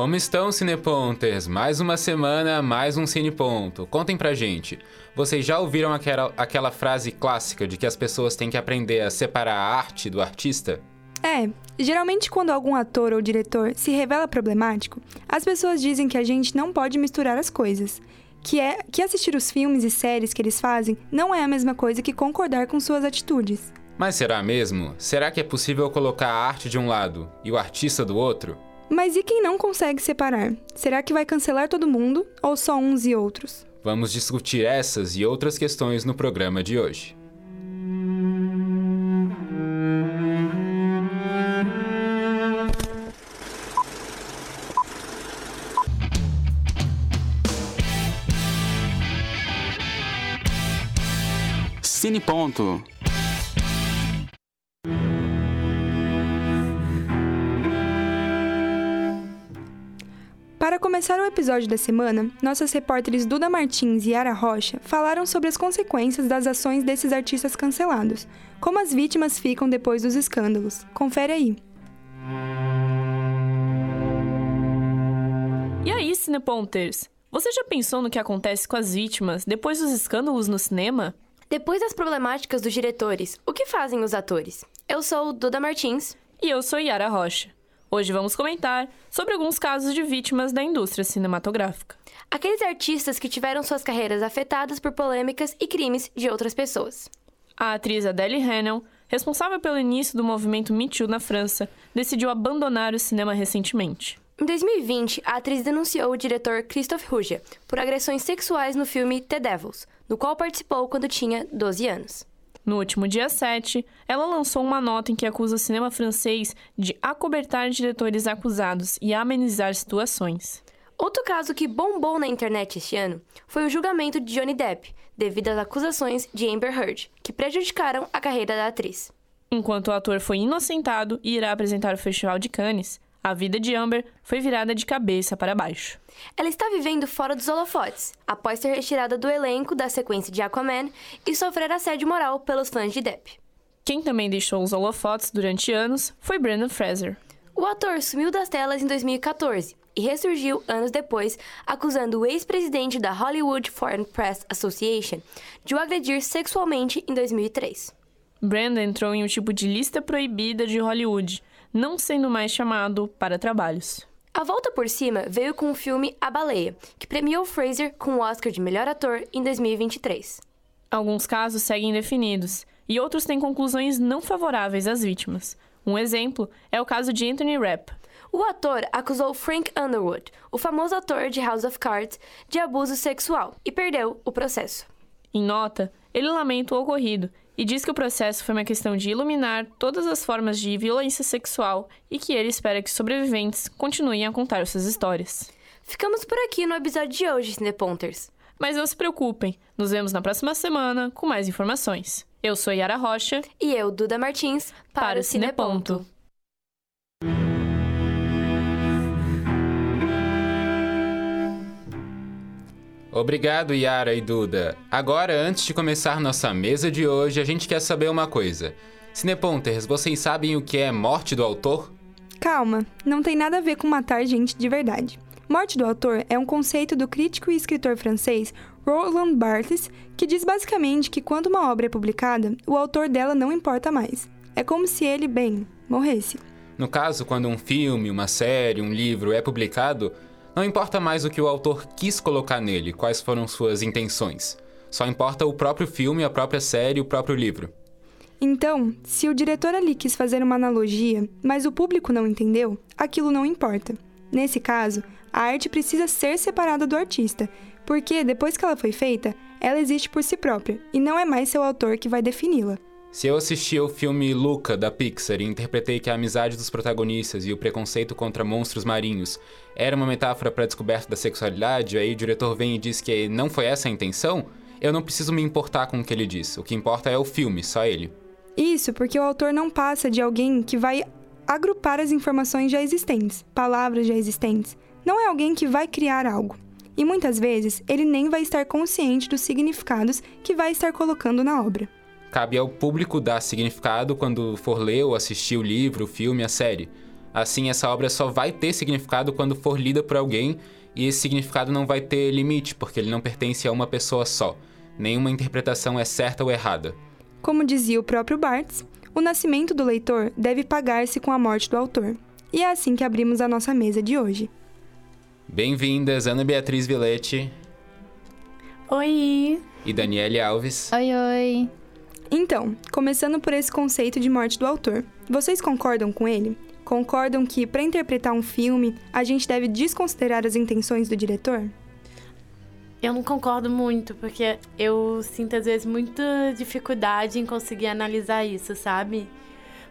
Como estão, Cineponters? Mais uma semana, mais um Cineponto. Contem pra gente. Vocês já ouviram aquela, aquela frase clássica de que as pessoas têm que aprender a separar a arte do artista? É, geralmente quando algum ator ou diretor se revela problemático, as pessoas dizem que a gente não pode misturar as coisas. Que é que assistir os filmes e séries que eles fazem não é a mesma coisa que concordar com suas atitudes. Mas será mesmo? Será que é possível colocar a arte de um lado e o artista do outro? Mas e quem não consegue separar? Será que vai cancelar todo mundo ou só uns e outros? Vamos discutir essas e outras questões no programa de hoje. Cine Ponto. Começar o episódio da semana, nossas repórteres Duda Martins e Yara Rocha falaram sobre as consequências das ações desses artistas cancelados, como as vítimas ficam depois dos escândalos. Confere aí. E aí, Cineponters? Você já pensou no que acontece com as vítimas depois dos escândalos no cinema? Depois das problemáticas dos diretores, o que fazem os atores? Eu sou Duda Martins. E eu sou Yara Rocha. Hoje vamos comentar sobre alguns casos de vítimas da indústria cinematográfica. Aqueles artistas que tiveram suas carreiras afetadas por polêmicas e crimes de outras pessoas. A atriz Adele Haenel, responsável pelo início do movimento Me Too na França, decidiu abandonar o cinema recentemente. Em 2020, a atriz denunciou o diretor Christophe Rouget por agressões sexuais no filme The Devils, no qual participou quando tinha 12 anos. No último dia 7, ela lançou uma nota em que acusa o cinema francês de acobertar diretores acusados e amenizar situações. Outro caso que bombou na internet este ano foi o julgamento de Johnny Depp, devido às acusações de Amber Heard, que prejudicaram a carreira da atriz. Enquanto o ator foi inocentado e irá apresentar o Festival de Cannes, a vida de Amber foi virada de cabeça para baixo. Ela está vivendo fora dos holofotes, após ser retirada do elenco da sequência de Aquaman e sofrer assédio moral pelos fãs de Depp. Quem também deixou os holofotes durante anos foi Brandon Fraser. O ator sumiu das telas em 2014 e ressurgiu anos depois, acusando o ex-presidente da Hollywood Foreign Press Association de o agredir sexualmente em 2003. Brandon entrou em um tipo de lista proibida de Hollywood, não sendo mais chamado para trabalhos. A volta por cima veio com o filme A Baleia, que premiou Fraser com o Oscar de melhor ator em 2023. Alguns casos seguem indefinidos e outros têm conclusões não favoráveis às vítimas. Um exemplo é o caso de Anthony Rapp. O ator acusou Frank Underwood, o famoso ator de House of Cards, de abuso sexual e perdeu o processo. Em nota, ele lamenta o ocorrido e diz que o processo foi uma questão de iluminar todas as formas de violência sexual e que ele espera que sobreviventes continuem a contar suas histórias. Ficamos por aqui no episódio de hoje, Cineponters. Mas não se preocupem, nos vemos na próxima semana com mais informações. Eu sou Yara Rocha. E eu, Duda Martins, para, para o Cineponto. Obrigado, Yara e Duda. Agora, antes de começar nossa mesa de hoje, a gente quer saber uma coisa. Cineponters, vocês sabem o que é morte do autor? Calma, não tem nada a ver com matar gente de verdade. Morte do autor é um conceito do crítico e escritor francês Roland Barthes, que diz basicamente que quando uma obra é publicada, o autor dela não importa mais. É como se ele, bem, morresse. No caso, quando um filme, uma série, um livro é publicado, não importa mais o que o autor quis colocar nele, quais foram suas intenções. Só importa o próprio filme, a própria série, o próprio livro. Então, se o diretor ali quis fazer uma analogia, mas o público não entendeu, aquilo não importa. Nesse caso, a arte precisa ser separada do artista, porque depois que ela foi feita, ela existe por si própria e não é mais seu autor que vai defini-la. Se eu assisti ao filme Luca, da Pixar, e interpretei que a amizade dos protagonistas e o preconceito contra monstros marinhos era uma metáfora para a descoberta da sexualidade, aí o diretor vem e diz que não foi essa a intenção, eu não preciso me importar com o que ele diz. O que importa é o filme, só ele. Isso porque o autor não passa de alguém que vai agrupar as informações já existentes, palavras já existentes. Não é alguém que vai criar algo. E muitas vezes ele nem vai estar consciente dos significados que vai estar colocando na obra. Cabe ao público dar significado quando for ler ou assistir o livro, o filme, a série. Assim, essa obra só vai ter significado quando for lida por alguém, e esse significado não vai ter limite, porque ele não pertence a uma pessoa só. Nenhuma interpretação é certa ou errada. Como dizia o próprio Barthes, o nascimento do leitor deve pagar-se com a morte do autor. E é assim que abrimos a nossa mesa de hoje. Bem-vindas, Ana Beatriz Vilete Oi! e Daniele Alves. Oi, oi! Então, começando por esse conceito de morte do autor, vocês concordam com ele? Concordam que, para interpretar um filme, a gente deve desconsiderar as intenções do diretor? Eu não concordo muito, porque eu sinto às vezes muita dificuldade em conseguir analisar isso, sabe?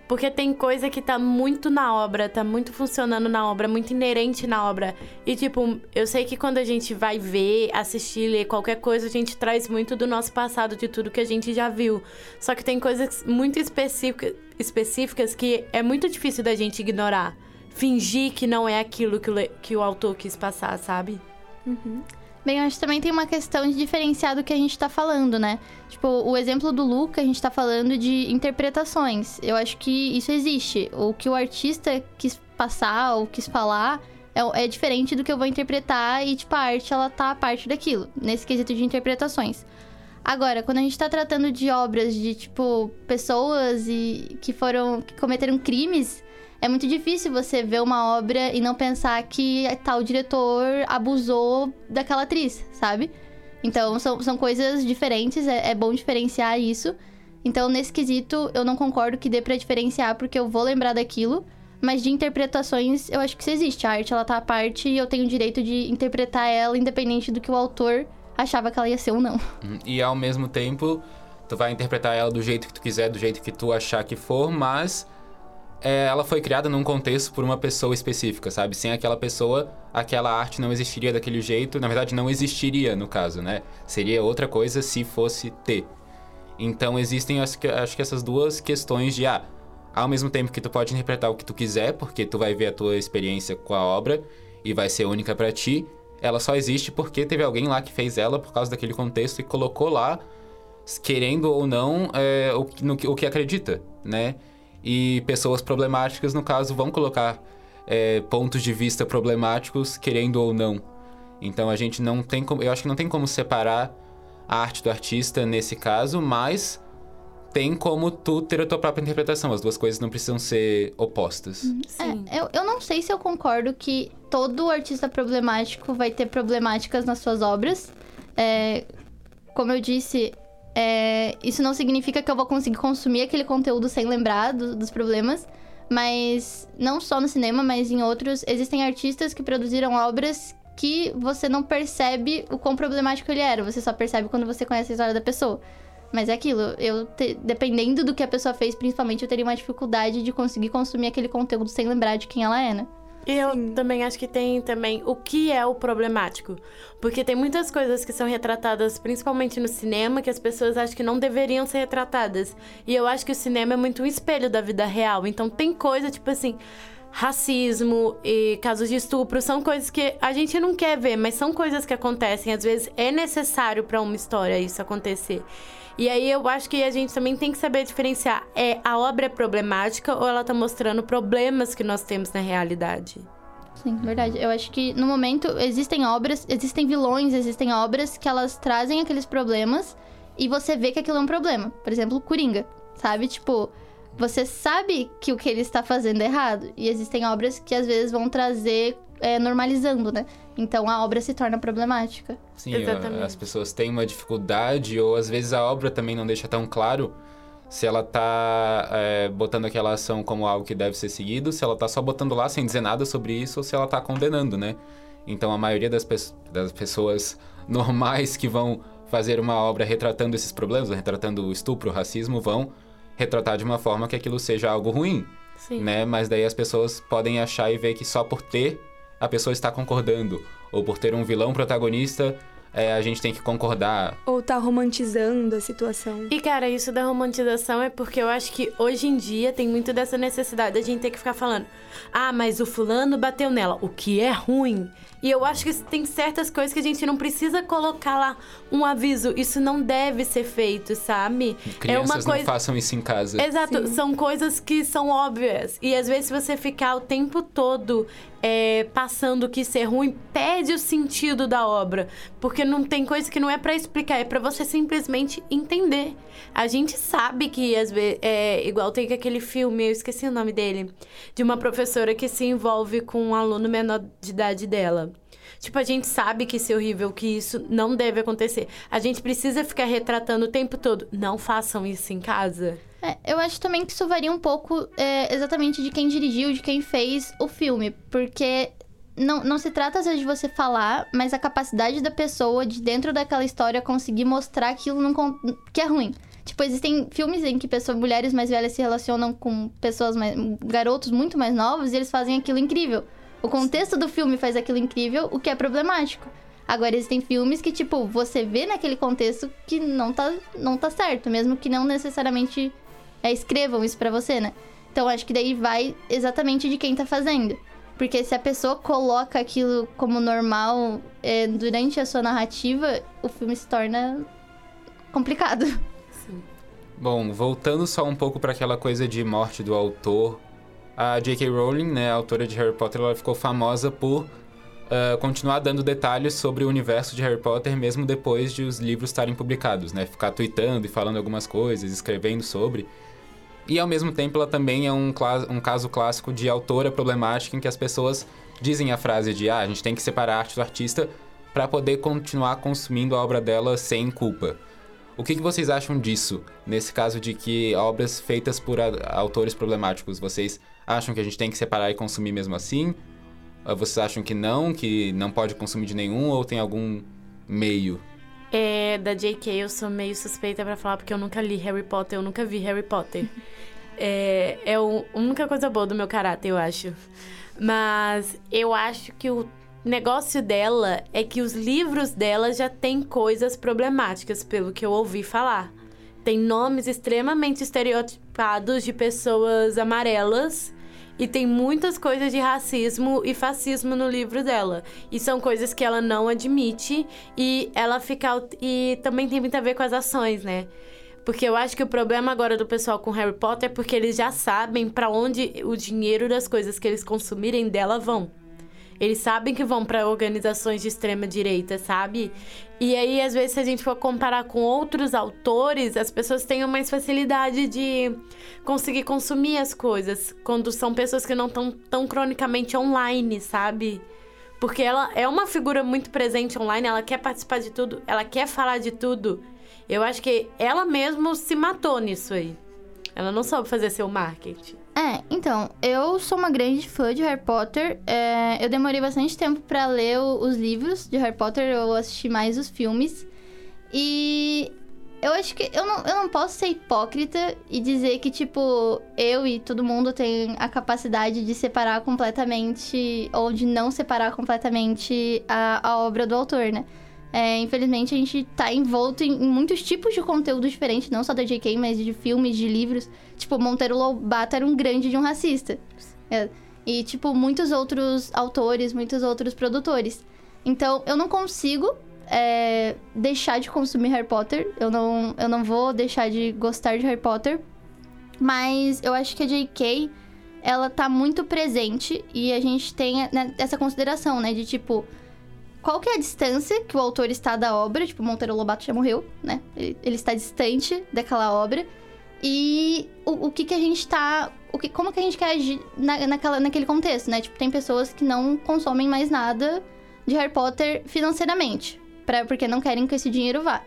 Porque tem coisa que tá muito na obra, tá muito funcionando na obra, muito inerente na obra. E, tipo, eu sei que quando a gente vai ver, assistir, ler qualquer coisa, a gente traz muito do nosso passado, de tudo que a gente já viu. Só que tem coisas muito específica, específicas que é muito difícil da gente ignorar. Fingir que não é aquilo que o, que o autor quis passar, sabe? Bem, eu acho que também tem uma questão de diferenciar do que a gente tá falando, né? Tipo, o exemplo do Luca, a gente tá falando de interpretações. Eu acho que isso existe. O que o artista quis passar ou quis falar é, é diferente do que eu vou interpretar e, tipo, a arte, ela tá a parte daquilo, nesse quesito de interpretações. Agora, quando a gente tá tratando de obras de, tipo, pessoas e que foram. que cometeram crimes, é muito difícil você ver uma obra e não pensar que tal diretor abusou daquela atriz, sabe? Então, são, são coisas diferentes, é, é bom diferenciar isso. Então, nesse quesito, eu não concordo que dê pra diferenciar, porque eu vou lembrar daquilo. Mas de interpretações, eu acho que isso existe. A arte, ela tá à parte e eu tenho o direito de interpretar ela, independente do que o autor achava que ela ia ser ou não. Hum, E ao mesmo tempo, tu vai interpretar ela do jeito que tu quiser, do jeito que tu achar que for, mas é, ela foi criada num contexto por uma pessoa específica, sabe? Sem aquela pessoa, aquela arte não existiria daquele jeito. Na verdade, não existiria no caso, né? Seria outra coisa se fosse ter. Então existem, acho que, acho que essas duas questões de, ah, ao mesmo tempo que tu pode interpretar o que tu quiser, porque tu vai ver a tua experiência com a obra e vai ser única pra ti, ela só existe porque teve alguém lá que fez ela por causa daquele contexto e colocou lá, querendo ou não, é, o, no, o que acredita, né? E pessoas problemáticas, no caso, vão colocar é, pontos de vista problemáticos, querendo ou não. Então a gente não tem como. Eu acho que não tem como separar a arte do artista nesse caso, mas tem como tu ter a tua própria interpretação. As duas coisas não precisam ser opostas. Sim. É, eu, eu não sei se eu concordo que todo artista problemático vai ter problemáticas nas suas obras. É, como eu disse, é, isso não significa que eu vou conseguir consumir aquele conteúdo sem lembrar do- dos problemas. Mas não só no cinema, mas em outros, existem artistas que produziram obras que você não percebe o quão problemático ele era. Você só percebe quando você conhece a história da pessoa. Mas é aquilo, eu te- dependendo do que a pessoa fez, principalmente, eu teria uma dificuldade de conseguir consumir aquele conteúdo sem lembrar de quem ela é, né? E eu também acho que tem também o que é o problemático. Porque tem muitas coisas que são retratadas, principalmente no cinema, que as pessoas acham que não deveriam ser retratadas. E eu acho que o cinema é muito um espelho da vida real. Então tem coisa, tipo assim, racismo e casos de estupro são coisas que a gente não quer ver, mas são coisas que acontecem. Às vezes é necessário para uma história isso acontecer. E aí eu acho que a gente também tem que saber diferenciar. É a obra é problemática ou ela tá mostrando problemas que nós temos na realidade? Sim, verdade. Eu acho que no momento existem obras, existem vilões, existem obras que elas trazem aqueles problemas e você vê que aquilo é um problema. Por exemplo, Coringa, sabe? Tipo, você sabe que o que ele está fazendo é errado. E existem obras que às vezes vão trazer é, normalizando, né? Então a obra se torna problemática. Sim, Exatamente. as pessoas têm uma dificuldade, ou às vezes a obra também não deixa tão claro se ela tá é, botando aquela ação como algo que deve ser seguido, se ela tá só botando lá sem dizer nada sobre isso, ou se ela tá condenando, né? Então a maioria das, pe- das pessoas normais que vão fazer uma obra retratando esses problemas, retratando o estupro, o racismo, vão retratar de uma forma que aquilo seja algo ruim, Sim. né? Mas daí as pessoas podem achar e ver que só por ter a pessoa está concordando, ou por ter um vilão protagonista, é, a gente tem que concordar. Ou tá romantizando a situação. E, cara, isso da romantização é porque eu acho que hoje em dia tem muito dessa necessidade da gente ter que ficar falando: ah, mas o fulano bateu nela, o que é ruim. E eu acho que tem certas coisas que a gente não precisa colocar lá um aviso. Isso não deve ser feito, sabe? Crianças é uma coisa... não façam isso em casa. Exato, Sim. são coisas que são óbvias. E às vezes, se você ficar o tempo todo é, passando que isso é ruim, perde o sentido da obra. Porque não tem coisa que não é para explicar, é para você simplesmente entender. A gente sabe que, às vezes, é igual tem aquele filme, eu esqueci o nome dele, de uma professora que se envolve com um aluno menor de idade dela. Tipo, a gente sabe que isso é horrível, que isso não deve acontecer. A gente precisa ficar retratando o tempo todo. Não façam isso em casa. É, eu acho também que isso varia um pouco é, exatamente de quem dirigiu, de quem fez o filme. Porque não, não se trata às vezes de você falar, mas a capacidade da pessoa de dentro daquela história conseguir mostrar aquilo num, que é ruim. Tipo, existem filmes em que pessoas, mulheres mais velhas se relacionam com pessoas mais. garotos muito mais novos e eles fazem aquilo incrível. O contexto do filme faz aquilo incrível, o que é problemático. Agora, existem filmes que, tipo, você vê naquele contexto que não tá, não tá certo, mesmo que não necessariamente é, escrevam isso para você, né? Então, acho que daí vai exatamente de quem tá fazendo. Porque se a pessoa coloca aquilo como normal é, durante a sua narrativa, o filme se torna complicado. Sim. Bom, voltando só um pouco para aquela coisa de morte do autor a J.K. Rowling, né, a autora de Harry Potter, ela ficou famosa por uh, continuar dando detalhes sobre o universo de Harry Potter mesmo depois de os livros estarem publicados, né? Ficar tweetando e falando algumas coisas, escrevendo sobre. E ao mesmo tempo ela também é um, um caso clássico de autora problemática em que as pessoas dizem a frase de ah, a gente tem que separar a arte do artista para poder continuar consumindo a obra dela sem culpa. O que, que, vocês acham disso, nesse caso de que obras feitas por autores problemáticos, vocês acham que a gente tem que separar e consumir mesmo assim? Vocês acham que não, que não pode consumir de nenhum, ou tem algum meio? É, da J.K. eu sou meio suspeita para falar, porque eu nunca li Harry Potter, eu nunca vi Harry Potter. é, é a única coisa boa do meu caráter, eu acho. Mas eu acho que o negócio dela é que os livros dela já têm coisas problemáticas, pelo que eu ouvi falar. Tem nomes extremamente estereotipados de pessoas amarelas e tem muitas coisas de racismo e fascismo no livro dela. E são coisas que ela não admite e ela fica. E também tem muito a ver com as ações, né? Porque eu acho que o problema agora do pessoal com Harry Potter é porque eles já sabem para onde o dinheiro das coisas que eles consumirem dela vão. Eles sabem que vão para organizações de extrema direita, sabe? E aí, às vezes, se a gente for comparar com outros autores, as pessoas têm mais facilidade de conseguir consumir as coisas quando são pessoas que não estão tão cronicamente online, sabe? Porque ela é uma figura muito presente online, ela quer participar de tudo, ela quer falar de tudo. Eu acho que ela mesma se matou nisso aí. Ela não soube fazer seu marketing. É, então, eu sou uma grande fã de Harry Potter. É, eu demorei bastante tempo para ler o, os livros de Harry Potter, eu assisti mais os filmes. E eu acho que eu não, eu não posso ser hipócrita e dizer que, tipo, eu e todo mundo tem a capacidade de separar completamente, ou de não separar completamente a, a obra do autor, né? É, infelizmente, a gente tá envolto em, em, muitos tipos de conteúdo diferente, não só da J.K., mas de filmes, de livros. Tipo, Monteiro Lobato era um grande de um racista. É, e, tipo, muitos outros autores, muitos outros produtores. Então, eu não consigo é, deixar de consumir Harry Potter. Eu não, eu não vou deixar de gostar de Harry Potter. Mas eu acho que a J.K., ela tá muito presente e a gente tem né, essa consideração, né? De, tipo qual que é a distância que o autor está da obra. Tipo, Monteiro Lobato já morreu, né? Ele, ele está distante daquela obra. E o, o que que a gente está... O que, como que a gente quer agir na, naquela, naquele contexto, né? Tipo, tem pessoas que não consomem mais nada de Harry Potter financeiramente. Pra, porque não querem que esse dinheiro vá.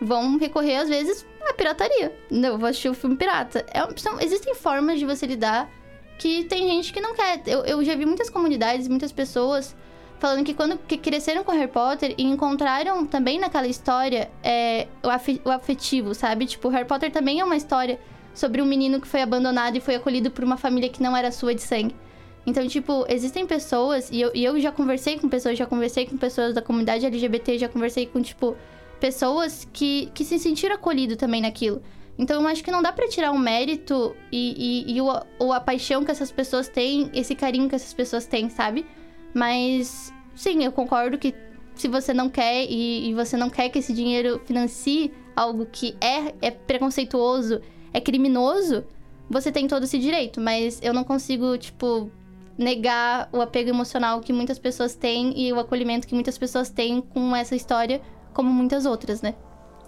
Vão recorrer, às vezes, à pirataria. Não, vou assistir o filme pirata. É, são, existem formas de você lidar que tem gente que não quer. Eu, eu já vi muitas comunidades, muitas pessoas falando que quando que cresceram com Harry Potter e encontraram também naquela história é, o, afetivo, sabe? Tipo, Harry Potter também é uma história sobre um menino que foi abandonado e foi acolhido por uma família que não era sua de sangue. Então, tipo, existem pessoas, e eu, e eu já conversei com pessoas, já conversei com pessoas da comunidade LGBT, já conversei com, tipo, pessoas que, que se sentiram acolhidos também naquilo. Então, eu acho que não dá para tirar o mérito e, e, e o, ou a paixão que essas pessoas têm, esse carinho que essas pessoas têm, sabe? Mas sim, eu concordo que se você não quer e, e você não quer que esse dinheiro financie algo que é, é preconceituoso, é criminoso, você tem todo esse direito. Mas eu não consigo, tipo, negar o apego emocional que muitas pessoas têm e o acolhimento que muitas pessoas têm com essa história, como muitas outras, né?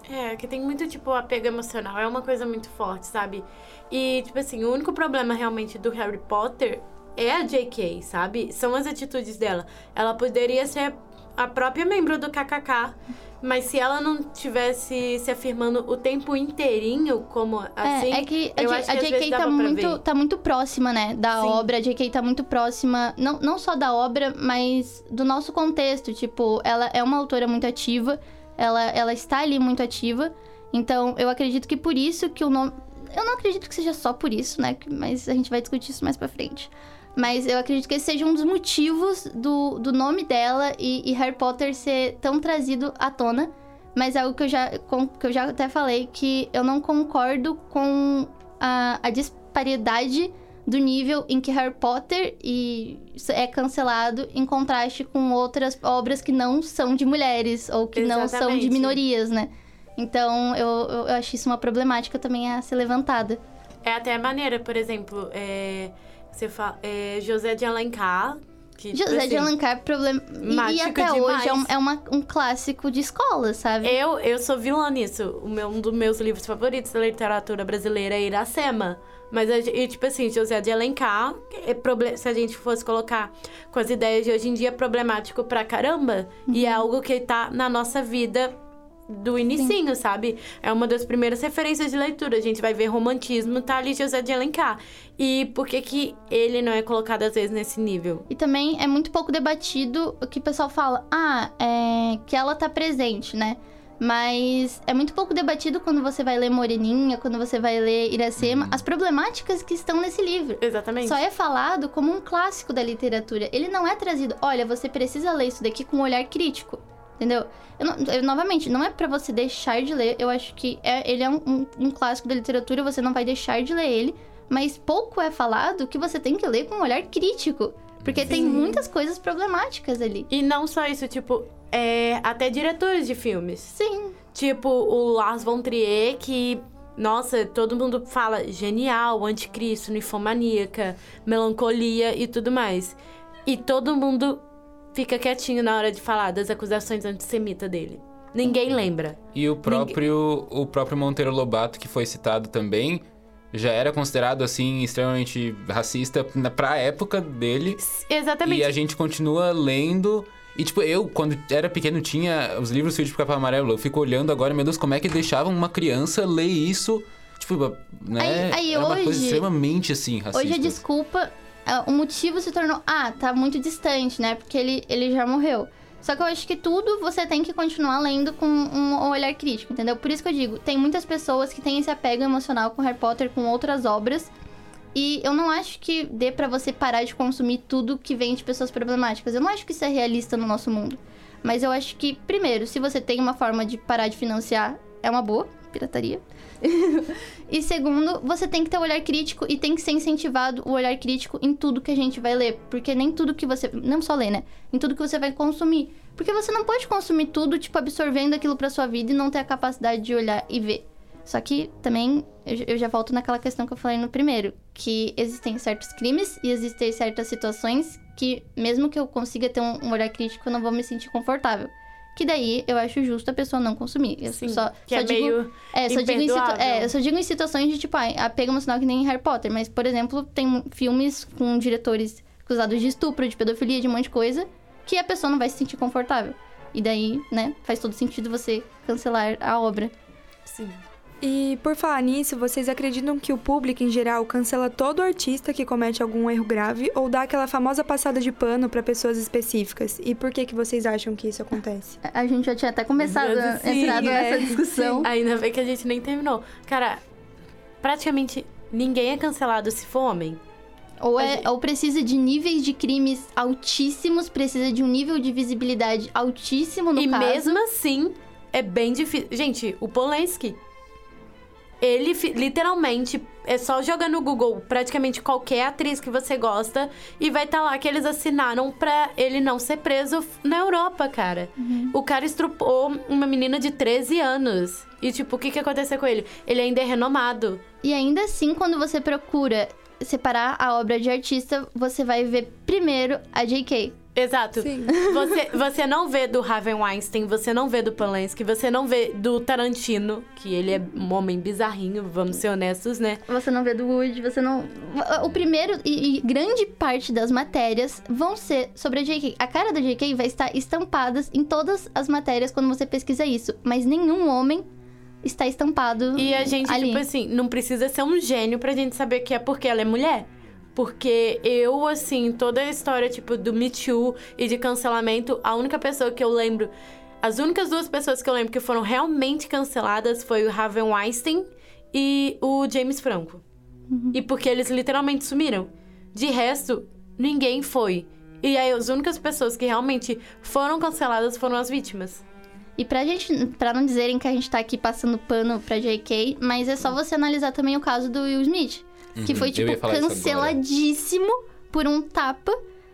É, que tem muito, tipo, apego emocional. É uma coisa muito forte, sabe? E, tipo assim, o único problema realmente do Harry Potter é a J.K., sabe? São as atitudes dela. Ela poderia ser a própria membro do KKK, mas se ela não tivesse se afirmando o tempo inteirinho como assim, é, é que a, eu J- acho que a JK tá muito, tá muito próxima, né, da Sim. obra. A JK tá muito próxima, não, não só da obra, mas do nosso contexto. Tipo, ela é uma autora muito ativa, ela, ela está ali muito ativa. Então, eu acredito que por isso que o nome. Eu não acredito que seja só por isso, né? Mas a gente vai discutir isso mais pra frente. Mas eu acredito que esse seja um dos motivos do, do nome dela e, e Harry Potter ser tão trazido à tona. Mas é algo que eu já, com- que eu já até falei, que eu não concordo com a, a disparidade do nível em que Harry Potter e é cancelado em contraste com outras obras que não são de mulheres ou que não são de Exatamente. minorias, né? Então eu, eu, eu acho isso uma problemática também a ser levantada. É até maneira, por exemplo, é, você fala, é, José de Alencar, que tipo José de assim, Alencar, problema. E, e até hoje é, um, demais. é uma- um clássico de escola, sabe? Eu, eu sou vilã nisso. Meu, um dos meus livros favoritos da literatura brasileira é Iracema. Mas, e, tipo assim, José de Alencar, é se a gente fosse colocar com as ideias de hoje em dia, é problemático pra caramba. E Uhum. é algo que tá na nossa vida do inicinho, sabe? É uma das primeiras referências de leitura. A gente vai ver romantismo, tá ali José de Alencar. E por que que ele não é colocado, às vezes, nesse nível? E também é muito pouco debatido o que o pessoal fala, ah, é que ela tá presente, né? Mas é muito pouco debatido quando você vai ler Moreninha, quando você vai ler Iracema, as problemáticas que estão nesse livro. Exatamente. Só é falado como um clássico da literatura. Ele não é trazido, olha, você precisa ler isso daqui com um olhar crítico. Entendeu? Eu não- eu, novamente, não é pra você deixar de ler. Eu acho que é- ele é um, um- um clássico da literatura, você não vai deixar de ler ele. Mas pouco é falado que você tem que ler com um olhar crítico. Porque tem muitas coisas problemáticas ali. E não só isso, tipo, é, até diretores de filmes. Sim. Tipo, o Lars von Trier, que, nossa, todo mundo fala genial, anticristo, ninfomaníaca, melancolia e tudo mais. E todo mundo fica quietinho na hora de falar das acusações antissemitas dele. Ninguém lembra. E o próprio, o próprio Monteiro Lobato, que foi citado também, já era considerado, assim, extremamente racista na, pra época dele. Exatamente. E a gente continua lendo. E, tipo, eu, quando era pequeno, tinha os livros Filho de Capão Amarelo. Eu fico olhando agora, meu Deus, como é que deixavam uma criança ler isso? Tipo, né? Aí- aí é uma coisa extremamente, assim, racista. Hoje a desculpa, o motivo se tornou, ah, tá muito distante, né? Porque ele, ele já morreu. Só que eu acho que tudo você tem que continuar lendo com um olhar crítico, entendeu? Por isso que eu digo, tem muitas pessoas que têm esse apego emocional com Harry Potter, com outras obras. E eu não acho que dê pra você parar de consumir tudo que vem de pessoas problemáticas. Eu não acho que isso é realista no nosso mundo. Mas eu acho que, primeiro, se você tem uma forma de parar de financiar, é uma boa, pirataria. e segundo, você tem que ter o olhar crítico e tem que ser incentivado o olhar crítico em tudo que a gente vai ler. Porque nem tudo que você. Não só ler, né? Em tudo que você vai consumir. Porque você não pode consumir tudo, tipo, absorvendo aquilo pra sua vida e não ter a capacidade de olhar e ver. Só que também eu, já- volto naquela questão que eu falei no primeiro, que existem certos crimes e existem certas situações que, mesmo que eu consiga ter um, um olhar crítico, eu não vou me sentir confortável. Que daí eu acho justo a pessoa não consumir. Eu Sim, só, que só é digo, meio é, só digo em é, eu só digo em situações de, tipo, ah, apego emocional que nem em Harry Potter. Mas, por exemplo, tem filmes com diretores acusados de estupro, de pedofilia, de um monte de coisa, que a pessoa não vai se sentir confortável. E daí, né, faz todo sentido você cancelar a obra. Sim. E por falar nisso, vocês acreditam que o público em geral cancela todo artista que comete algum erro grave ou dá aquela famosa passada de pano pra pessoas específicas? E por que que vocês acham que isso acontece? A- gente já tinha até começado Sim, entrado é, nessa discussão. Ainda bem que a gente nem terminou. Cara, praticamente ninguém é cancelado se for homem. Ou, é, ou precisa de níveis de crimes altíssimos, precisa de um nível de visibilidade altíssimo no e caso. mesmo assim, é bem difícil. Gente, o Polanski. Ele literalmente é só jogar no Google praticamente qualquer atriz que você gosta e vai estar lá que eles assinaram pra ele não ser preso na Europa, cara. O cara estrupou uma menina de 13 anos. E tipo, o que que aconteceu com ele? Ele ainda é renomado. E ainda assim, quando você procura separar a obra de artista, você vai ver primeiro a J.K. Exato. Sim. Você, você não vê do Harvey Weinstein, você não vê do Polanski, você não vê do Tarantino, que ele é um homem bizarrinho, vamos ser honestos, né? Você não vê do Wood, você não. O primeiro e, e grande parte das matérias vão ser sobre a JK. A cara da JK vai estar estampada em todas as matérias quando você pesquisa isso, mas nenhum homem está estampado E a gente, ali. tipo assim, não precisa ser um gênio pra gente saber que é porque ela é mulher. Porque eu, assim, toda a história, tipo, do Me Too e de cancelamento, a única pessoa que eu lembro. As únicas duas pessoas que eu lembro que foram realmente canceladas foi o Harvey Weinstein e o James Franco. E porque eles literalmente sumiram. De resto, ninguém foi. E aí, as únicas pessoas que realmente foram canceladas foram as vítimas. E pra gente, pra não dizerem que a gente tá aqui passando pano pra JK, mas é só você analisar também o caso do Will Smith. Que Uhum, foi, eu tipo, canceladíssimo por um tapa.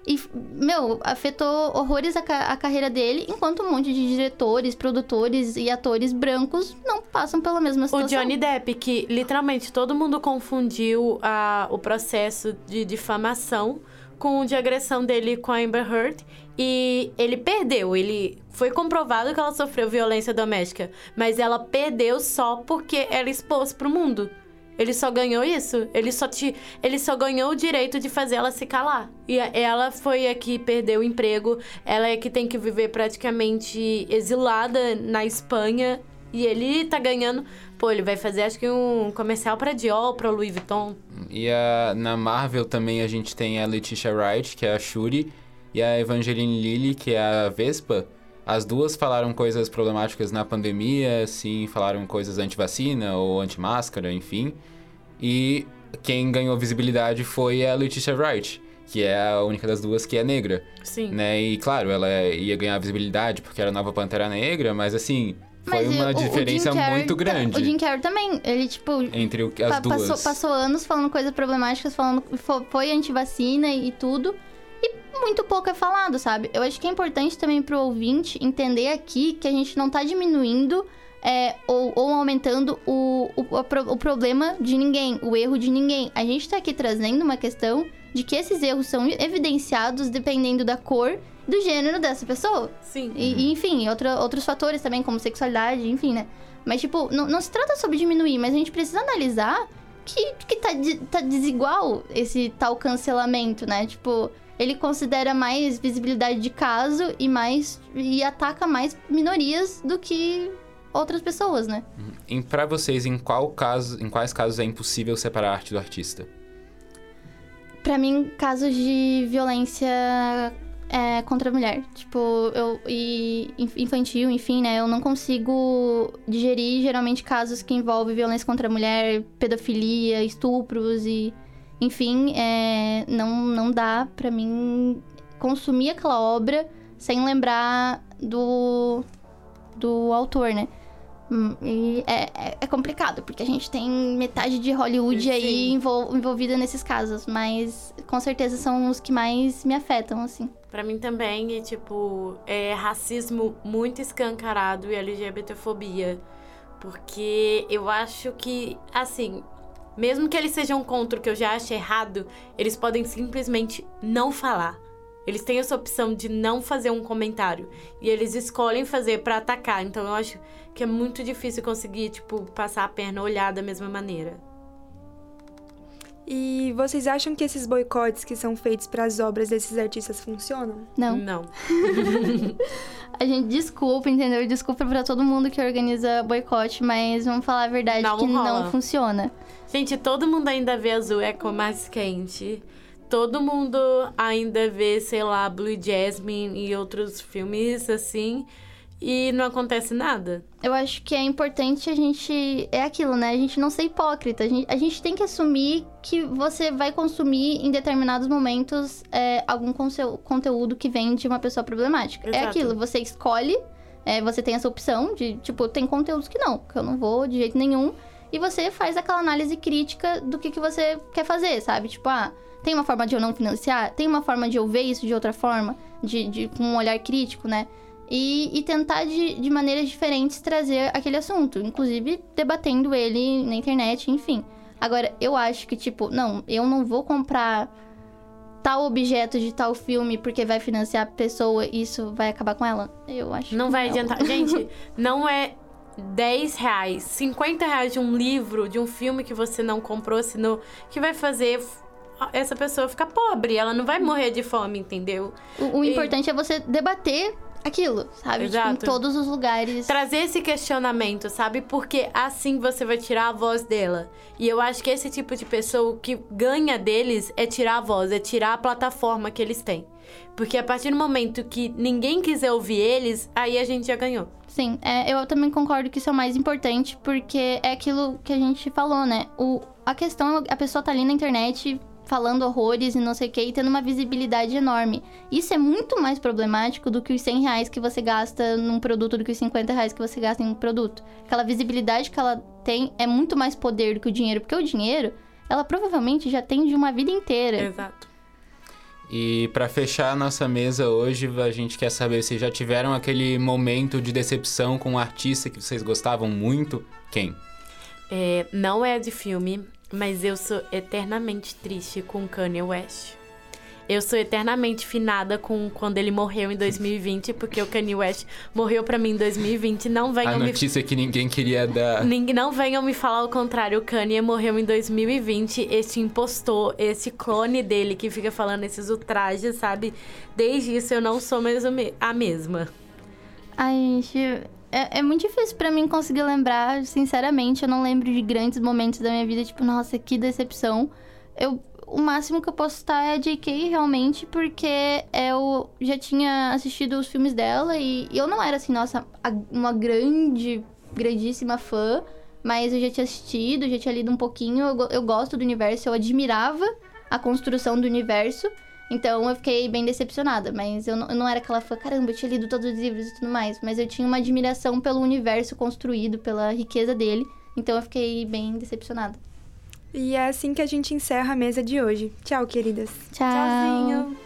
E, meu, afetou horrores a, ca- a carreira dele, enquanto um monte de diretores, produtores e atores brancos não passam pela mesma O situação. Johnny Depp, que literalmente todo mundo confundiu a, o processo de difamação com o de agressão dele com a Amber Heard. E ele perdeu. Ele foi comprovado que ela sofreu violência doméstica. Mas ela perdeu só porque ela expôs pro mundo. Ele só ganhou isso. Ele só, te, ele só ganhou o direito de fazer ela se calar. E ela foi a que perdeu o emprego. Ela é que tem que viver praticamente exilada na Espanha. E ele tá ganhando. Pô, ele vai fazer acho que um comercial pra Dior, pra Louis Vuitton. E a, na Marvel também a gente tem a Letitia Wright, que é a Shuri, e a Evangeline Lilly, que é a Vespa. As duas falaram coisas problemáticas na pandemia, assim, falaram coisas anti-vacina ou anti-máscara, enfim. E quem ganhou visibilidade foi a Letitia Wright, que é a única das duas que é negra, Sim. né? E claro, ela ia ganhar visibilidade porque era a nova Pantera Negra, mas assim, foi Mas uma o- o diferença Carrey muito grande O Jim Carrey também, ele, tipo, entre o, as pa- duas. passou, passou anos falando coisas problemáticas, falando fo- foi antivacina e tudo. E muito pouco é falado, sabe? Eu acho que é importante também pro ouvinte entender aqui que a gente não tá diminuindo é, ou, ou aumentando o, o, o pro- o problema de ninguém, o erro de ninguém. A gente tá aqui trazendo uma questão de que esses erros são evidenciados dependendo da cor do gênero dessa pessoa. Sim. E, enfim, outra- outros fatores também, como sexualidade, enfim, né? Mas, tipo, não, não se trata sobre diminuir, mas a gente precisa analisar que, que tá, de- tá desigual esse tal cancelamento, né? Tipo, ele considera mais visibilidade de caso e mais. e ataca mais minorias do que outras pessoas, né? Em, pra vocês, em, qual caso, em quais casos é impossível separar a arte do artista? Pra mim, casos de violência é, contra a mulher. Tipo, eu. E inf- infantil, enfim, né? Eu não consigo digerir geralmente casos que envolvem violência contra a mulher, pedofilia, estupros e. Enfim, é, não, não dá pra mim consumir aquela obra sem lembrar do. do autor, né? Hum, E é, é- é complicado, porque a gente tem metade de Hollywood aí Sim. envol- envolvida nesses casos, mas com certeza são os que mais me afetam, assim. Pra mim também, e tipo, é racismo muito escancarado e LGBTfobia. Porque eu acho que, assim, mesmo que eles sejam contra o que eu já acho errado, eles podem simplesmente não falar. Eles têm essa opção de não fazer um comentário. E eles escolhem fazer pra atacar. Então eu acho que é muito difícil conseguir, tipo, passar a perna olhar da mesma maneira. E vocês acham que esses boicotes que são feitos para as obras desses artistas funcionam? Não. Não. A gente desculpa, entendeu? Desculpa pra todo mundo que organiza boicote, mas vamos falar a verdade Não que rola. não funciona. Gente, todo mundo ainda vê azul é cor mais quente. Todo mundo ainda vê, sei lá, Blue Jasmine e outros filmes assim. E não acontece nada. Eu acho que é importante a gente. É aquilo, né? A gente não ser hipócrita. A gente, a gente tem que assumir que você vai consumir em determinados momentos é, algum conteúdo que vem de uma pessoa problemática. É Exato. aquilo, você escolhe, é, você tem essa opção de, tipo, tem conteúdos que não, que eu não vou de jeito nenhum. e você faz aquela análise crítica do que, que você quer fazer, sabe? Tipo, ah, tem uma forma de eu não financiar? Tem uma forma de eu ver isso de outra forma? De, de com um olhar crítico, né? E, e tentar de, de maneiras diferentes trazer aquele assunto, inclusive debatendo ele na internet, enfim. Agora, eu acho que, tipo, não, eu não vou comprar tal objeto de tal filme porque vai financiar a pessoa e isso vai acabar com ela. Eu acho Não vai adiantar. Gente, não é 10 reais, 50 reais de um livro, de um filme que você não comprou, senão que vai fazer essa pessoa ficar pobre. Ela não vai morrer de fome, entendeu? O, o E- importante é você debater aquilo, sabe? Tipo, em Exato. todos os lugares. Trazer esse questionamento, sabe? Porque assim você vai tirar a voz dela. E eu acho que esse tipo de pessoa, o que ganha deles é tirar a voz, é tirar a plataforma que eles têm. Porque a partir do momento que ninguém quiser ouvir eles, aí a gente já ganhou. Sim, é, eu também concordo que isso é o mais importante, porque é aquilo que a gente falou, né? O, a questão, a pessoa tá ali na internet falando horrores e não sei o que, e tendo uma visibilidade enorme. Isso é muito mais problemático do que os 100 reais que você gasta num produto, do que os 50 reais que você gasta em um produto. Aquela visibilidade que ela tem é muito mais poder do que o dinheiro, porque o dinheiro, ela provavelmente já tem de uma vida inteira. Exato. E pra fechar a nossa mesa hoje, a gente quer saber se já tiveram aquele momento de decepção com um artista que vocês gostavam muito. Quem? É, não é de filme, mas eu sou eternamente triste com Kanye West. Eu sou eternamente finada com quando ele morreu em 2020, porque o Kanye West morreu pra mim em 2020. Não A venham me notícia que ninguém queria dar. Ninguém, não venham me falar o contrário. O Kanye morreu em 2020. Este impostor, esse clone dele que fica falando esses ultrajes, sabe? Desde isso eu não sou mais a mesma. Ai, gente, é, é muito difícil pra mim conseguir lembrar, sinceramente. Eu não lembro de grandes momentos da minha vida, tipo, nossa, que decepção. Eu, o máximo que eu posso estar é a JK, realmente, porque eu já tinha assistido os filmes dela e, e eu não era, assim, nossa, a- uma grande, grandíssima fã. Mas eu já tinha assistido, já tinha lido um pouquinho. Eu, eu gosto do universo, eu admirava a construção do universo. Então eu fiquei bem decepcionada, mas eu não, eu não era aquela fã, caramba, eu tinha lido todos os livros e tudo mais, mas eu tinha uma admiração pelo universo construído, pela riqueza dele, então eu fiquei bem decepcionada. E é assim que a gente encerra a mesa de hoje. Tchau, queridas. Tchau. Tchauzinho.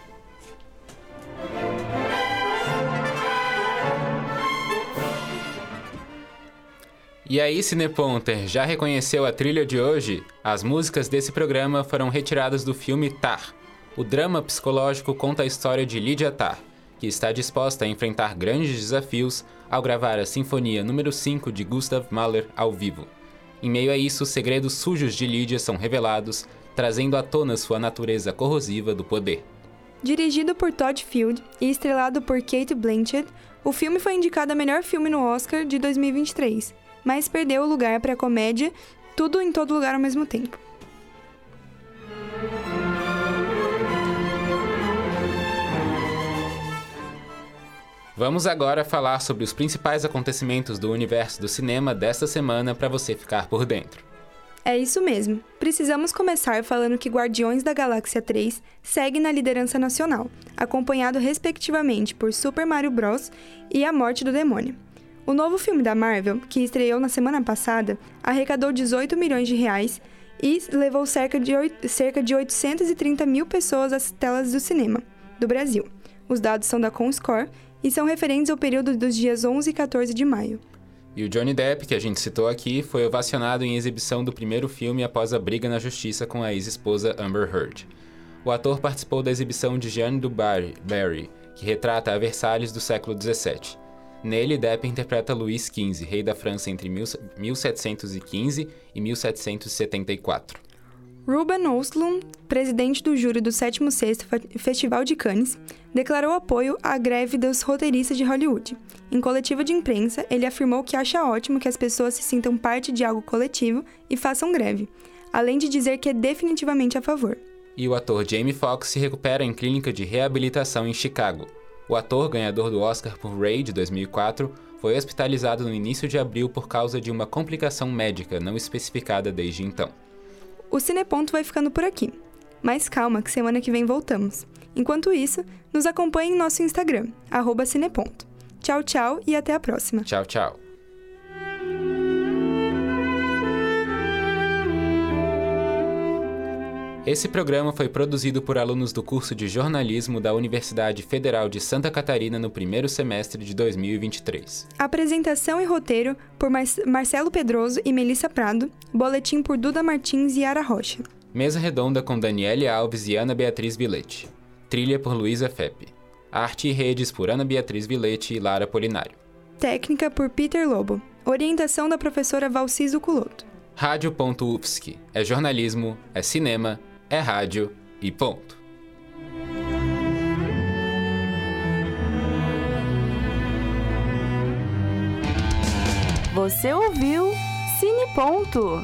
E aí, Cineponter, já reconheceu a trilha de hoje? As músicas desse programa foram retiradas do filme Tar. O drama psicológico conta a história de Lydia Tar, que está disposta a enfrentar grandes desafios ao gravar a Sinfonia número 5 de Gustav Mahler ao vivo. Em meio a isso, os segredos sujos de Lydia são revelados, trazendo à tona sua natureza corrosiva do poder. Dirigido por Todd Field e estrelado por Kate Blanchett, o filme foi indicado a melhor filme no Oscar de 2023, mas perdeu o lugar para a comédia Tudo em Todo Lugar ao mesmo tempo. Vamos agora falar sobre os principais acontecimentos do universo do cinema desta semana para você ficar por dentro. É isso mesmo. Precisamos começar falando que Guardiões da Galáxia 3 segue na liderança nacional, acompanhado respectivamente por Super Mario Bros. e A Morte do Demônio. O novo filme da Marvel, que estreou na semana passada, arrecadou 18 milhões de reais e levou cerca de, oit- cerca de 830 mil pessoas às telas do cinema do Brasil. Os dados são da Comscore e são referentes ao período dos dias 11 e 14 de maio. E o Johnny Depp, que a gente citou aqui, foi ovacionado em exibição do primeiro filme após a briga na justiça com a ex-esposa Amber Heard. O ator participou da exibição de Jeanne du Barry, que retrata a Versalhes do século XVII. Nele, Depp interpreta Luís XV, rei da França entre mil- 1715 e 1774. Ruben Östlund, presidente do júri do 76º Fa- Festival de Cannes, declarou apoio à greve dos roteiristas de Hollywood. Em coletiva de imprensa, ele afirmou que acha ótimo que as pessoas se sintam parte de algo coletivo e façam greve, além de dizer que é definitivamente a favor. E o ator Jamie Foxx se recupera em clínica de reabilitação em Chicago. O ator, ganhador do Oscar por Ray de 2004, foi hospitalizado no início de abril por causa de uma complicação médica não especificada desde então. O Cineponto vai ficando por aqui. Mas calma, que semana que vem voltamos. Enquanto isso, nos acompanhe em nosso Instagram, Cineponto. Tchau, tchau e até a próxima. Tchau, tchau. Esse programa foi produzido por alunos do curso de jornalismo da Universidade Federal de Santa Catarina no primeiro semestre de 2023. Apresentação e roteiro por Mar Marcelo Pedroso e Melissa Prado. Boletim por Duda Martins e Ara Rocha. Mesa redonda com Daniele Alves e Ana Beatriz Vilete. Trilha por Luísa Fepe. Arte e redes por Ana Beatriz Vilete e Lara Polinário. Técnica por Peter Lobo. Orientação da professora Valciso Culoto. Rádio.UFSC. É jornalismo, é cinema, é rádio e ponto. Você ouviu Cine Ponto.